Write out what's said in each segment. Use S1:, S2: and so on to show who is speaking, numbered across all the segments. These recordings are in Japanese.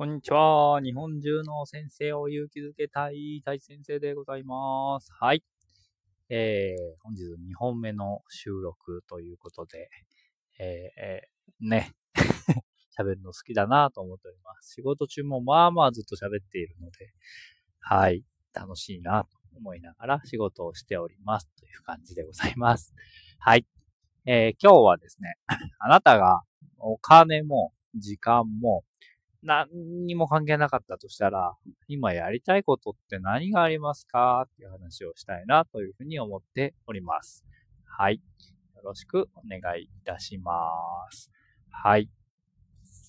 S1: こんにちは。日本中の先生を勇気づけたい大先生でございます。はい。えー、本日2本目の収録ということで、えー、ね、喋るの好きだなと思っております。仕事中もまあまあずっと喋っているので、はい、楽しいなと思いながら仕事をしておりますという感じでございます。はい。えー、今日はですね、あなたがお金も時間も何にも関係なかったとしたら、今やりたいことって何がありますかっていう話をしたいなというふうに思っております。はい。よろしくお願いいたします。はい。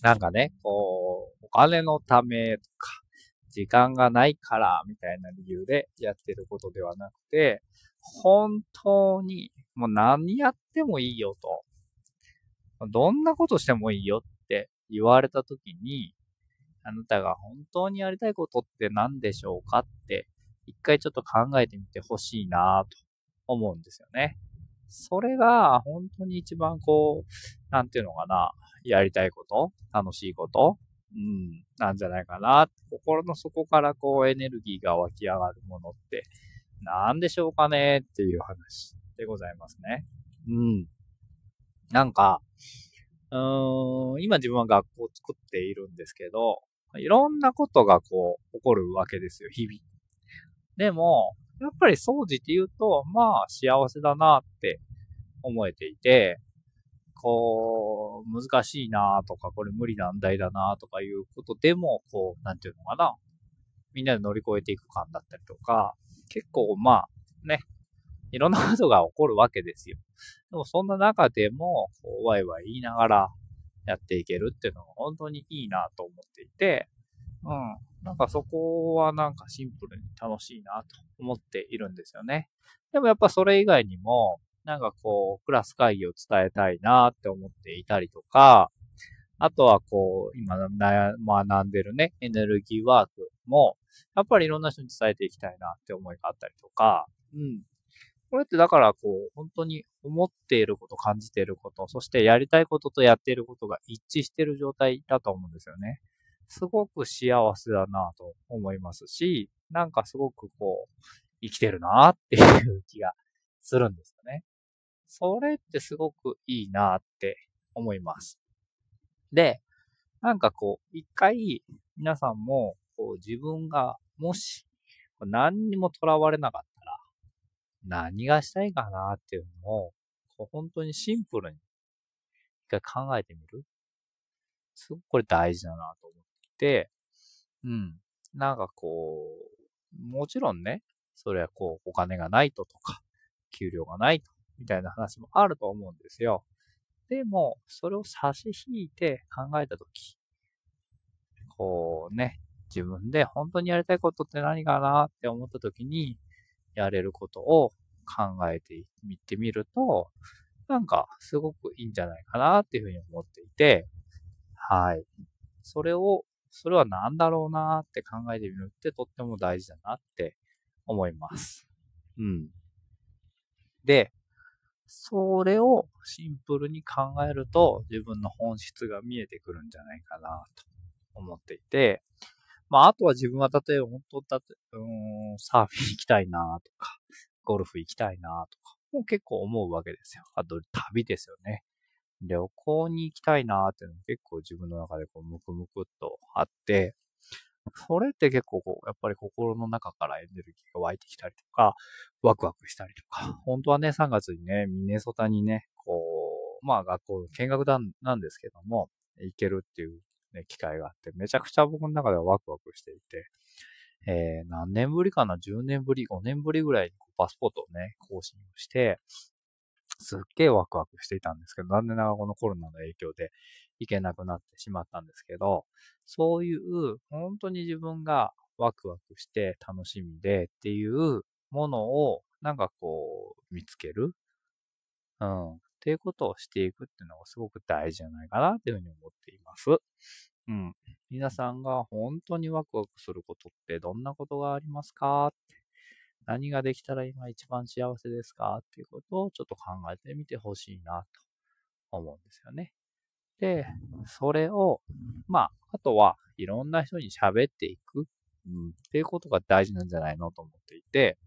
S1: なんかね、こう、お金のためとか、時間がないからみたいな理由でやってることではなくて、本当にもう何やってもいいよと。どんなことしてもいいよって言われたときに、あなたが本当にやりたいことって何でしょうかって、一回ちょっと考えてみてほしいなと思うんですよね。それが本当に一番こう、なんていうのかな、やりたいこと楽しいことうん、なんじゃないかな。心の底からこうエネルギーが湧き上がるものって、なんでしょうかねっていう話でございますね。うん。なんか、うーん、今自分は学校を作っているんですけど、いろんなことがこう、起こるわけですよ、日々。でも、やっぱり掃除って言うと、まあ、幸せだなって思えていて、こう、難しいなとか、これ無理難題だなとかいうことでも、こう、なんていうのかな。みんなで乗り越えていく感だったりとか、結構まあ、ね、いろんなことが起こるわけですよ。でもそんな中でも、こう、ワイワイ言いながら、やっていけるっていうのが本当にいいなと思っていて、うん。なんかそこはなんかシンプルに楽しいなと思っているんですよね。でもやっぱそれ以外にも、なんかこう、クラス会議を伝えたいなって思っていたりとか、あとはこう、今学んでるね、エネルギーワークも、やっぱりいろんな人に伝えていきたいなって思いがあったりとか、うん。これってだからこう、本当に思っていること、感じていること、そしてやりたいこととやっていることが一致している状態だと思うんですよね。すごく幸せだなと思いますし、なんかすごくこう、生きてるなっていう気がするんですよね。それってすごくいいなって思います。で、なんかこう、一回皆さんもこう自分がもし何にもとらわれなかった何がしたいかなっていうのを、こう本当にシンプルに一回考えてみる。すごくこれ大事だなと思って、うん。なんかこう、もちろんね、それはこう、お金がないととか、給料がないと、みたいな話もあると思うんですよ。でも、それを差し引いて考えたとき、こうね、自分で本当にやりたいことって何かなって思ったときに、やれることを考えてみてみると、なんかすごくいいんじゃないかなっていうふうに思っていて、はい。それを、それは何だろうなって考えてみるってとっても大事だなって思います。うん。で、それをシンプルに考えると自分の本質が見えてくるんじゃないかなと思っていて、まあ、あとは自分は例えば本当だって、うん、サーフィン行きたいなとか、ゴルフ行きたいなとか、もう結構思うわけですよ。あと、旅ですよね。旅行に行きたいなっていうのも結構自分の中でこう、ムクムクっとあって、それって結構こう、やっぱり心の中からエネルギーが湧いてきたりとか、ワクワクしたりとか、本当はね、3月にね、ミネソタにね、こう、まあ学校見学団なんですけども、行けるっていうね、機会があって、めちゃくちゃ僕の中ではワクワクしていて、えー、何年ぶりかな ?10 年ぶり、5年ぶりぐらいにパスポートをね、更新をして、すっげえワクワクしていたんですけど、残念ながらこのコロナの影響で行けなくなってしまったんですけど、そういう、本当に自分がワクワクして楽しみでっていうものをなんかこう見つける。うん。っていうことをしていくっていうのがすごく大事じゃないかなっていうふうに思っています。うん。皆さんが本当にワクワクすることってどんなことがありますかって。何ができたら今一番幸せですかっていうことをちょっと考えてみてほしいなと思うんですよね。で、それを、まあ、あとはいろんな人に喋っていく、うん、っていうことが大事なんじゃないのと思っていて、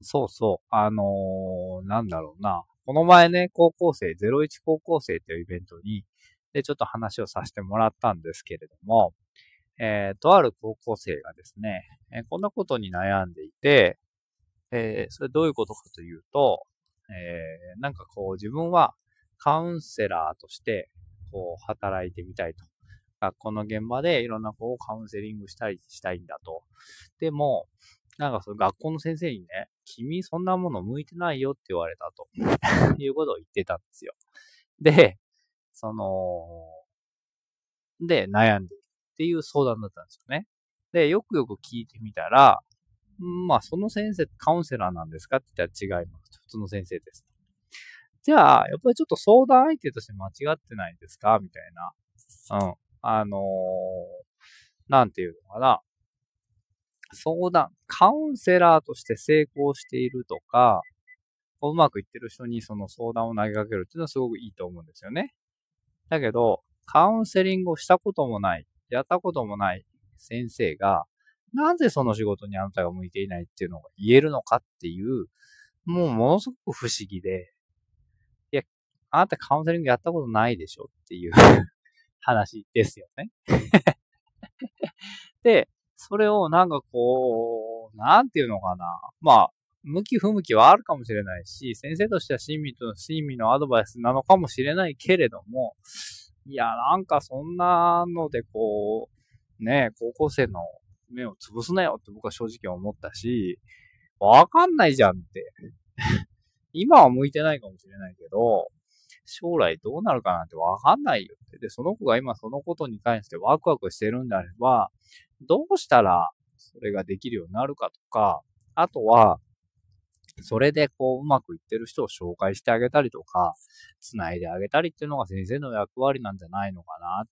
S1: そうそう、あのー、なんだろうな。この前ね、高校生、01高校生っていうイベントに、で、ちょっと話をさせてもらったんですけれども、えー、とある高校生がですね、えー、こんなことに悩んでいて、えー、それどういうことかというと、えー、なんかこう自分はカウンセラーとして、こう働いてみたいと。学校の現場でいろんな子をカウンセリングしたりしたいんだと。でも、なんかその学校の先生にね、君そんなもの向いてないよって言われたと。いうことを言ってたんですよ。で、その、で、悩んでるっていう相談だったんですよね。で、よくよく聞いてみたら、まあ、その先生、カウンセラーなんですかって言ったら違います。普通の先生です。じゃあ、やっぱりちょっと相談相手として間違ってないですか？みたいな。うん。あのー、なんていうのかな。相談、カウンセラーとして成功しているとか、うまくいってる人にその相談を投げかけるっていうのはすごくいいと思うんですよね。だけど、カウンセリングをしたこともない、やったこともない先生が、なぜその仕事にあなたが向いていないっていうのが言えるのかっていう、もうものすごく不思議で、いや、あなたカウンセリングやったことないでしょっていう 話ですよね で、それをなんかこう、なんていうのかな。まあ、向き不向きはあるかもしれないし、先生としては親身と親身のアドバイスなのかもしれないけれども、いや、なんかそんなのでこう、ね、高校生の目を潰すなよって僕は正直思ったし、わかんないじゃんって。今は向いてないかもしれないけど、将来どうなるかなんてわかんないよって。で、その子が今そのことに関してワクワクしてるんであれば、どうしたらそれができるようになるかとか、あとは、それでこううまくいってる人を紹介してあげたりとか、繋いであげたりっていうのが先生の役割なんじゃないのかな。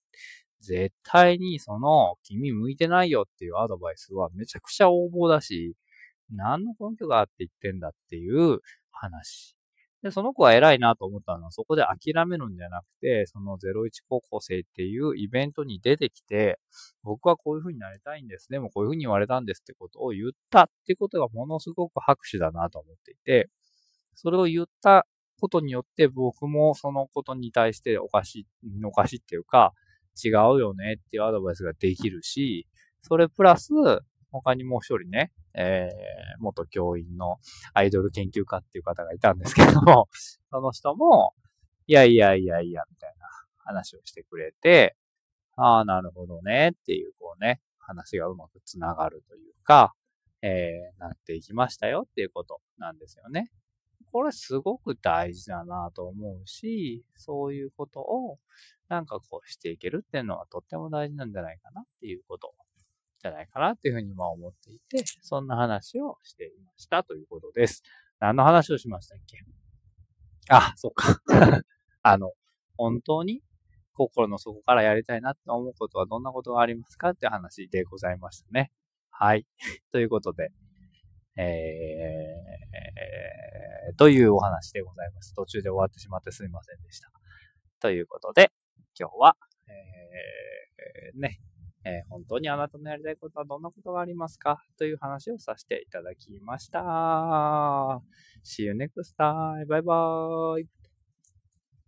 S1: 絶対にその、君向いてないよっていうアドバイスはめちゃくちゃ横暴だし、何の根拠があって言ってんだっていう話。で、その子は偉いなと思ったのは、そこで諦めるんじゃなくて、その01高校生っていうイベントに出てきて、僕はこういう風になりたいんです。でもこういう風に言われたんですってことを言ったってことがものすごく拍手だなと思っていて、それを言ったことによって僕もそのことに対しておかしい、おかしいっていうか、違うよねっていうアドバイスができるし、それプラス、他にもう一人ね、えー、元教員のアイドル研究家っていう方がいたんですけども、その人も、いやいやいやいや、みたいな話をしてくれて、ああ、なるほどね、っていう、こうね、話がうまくつながるというか、えー、なっていきましたよっていうことなんですよね。これすごく大事だなと思うし、そういうことをなんかこうしていけるっていうのはとっても大事なんじゃないかなっていうことじゃないかなっていうふうに今思っていて、そんな話をしていましたということです。何の話をしましたっけ？あ、そっか。あの、本当に心の底からやりたいなって思うことはどんなことがありますかって話でございましたね。はい。ということで、えー、というお話でございます。途中で終わってしまってすみませんでした。ということで、今日は、えー、ね、えー、本当にあなたのやりたいことはどんなことがありますか？という話をさせていただきました。See you next time. バイバーイ。